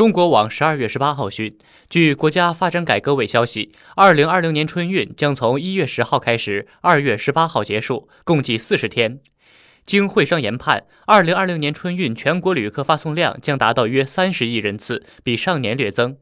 中国网十二月十八号讯据国家发展改革委消息二零二零年春运将从一月十号开始二月十八号结束共计四十天。经会商研判二零二零年春运全国旅客发送量将达到约三十亿人次比上年略增。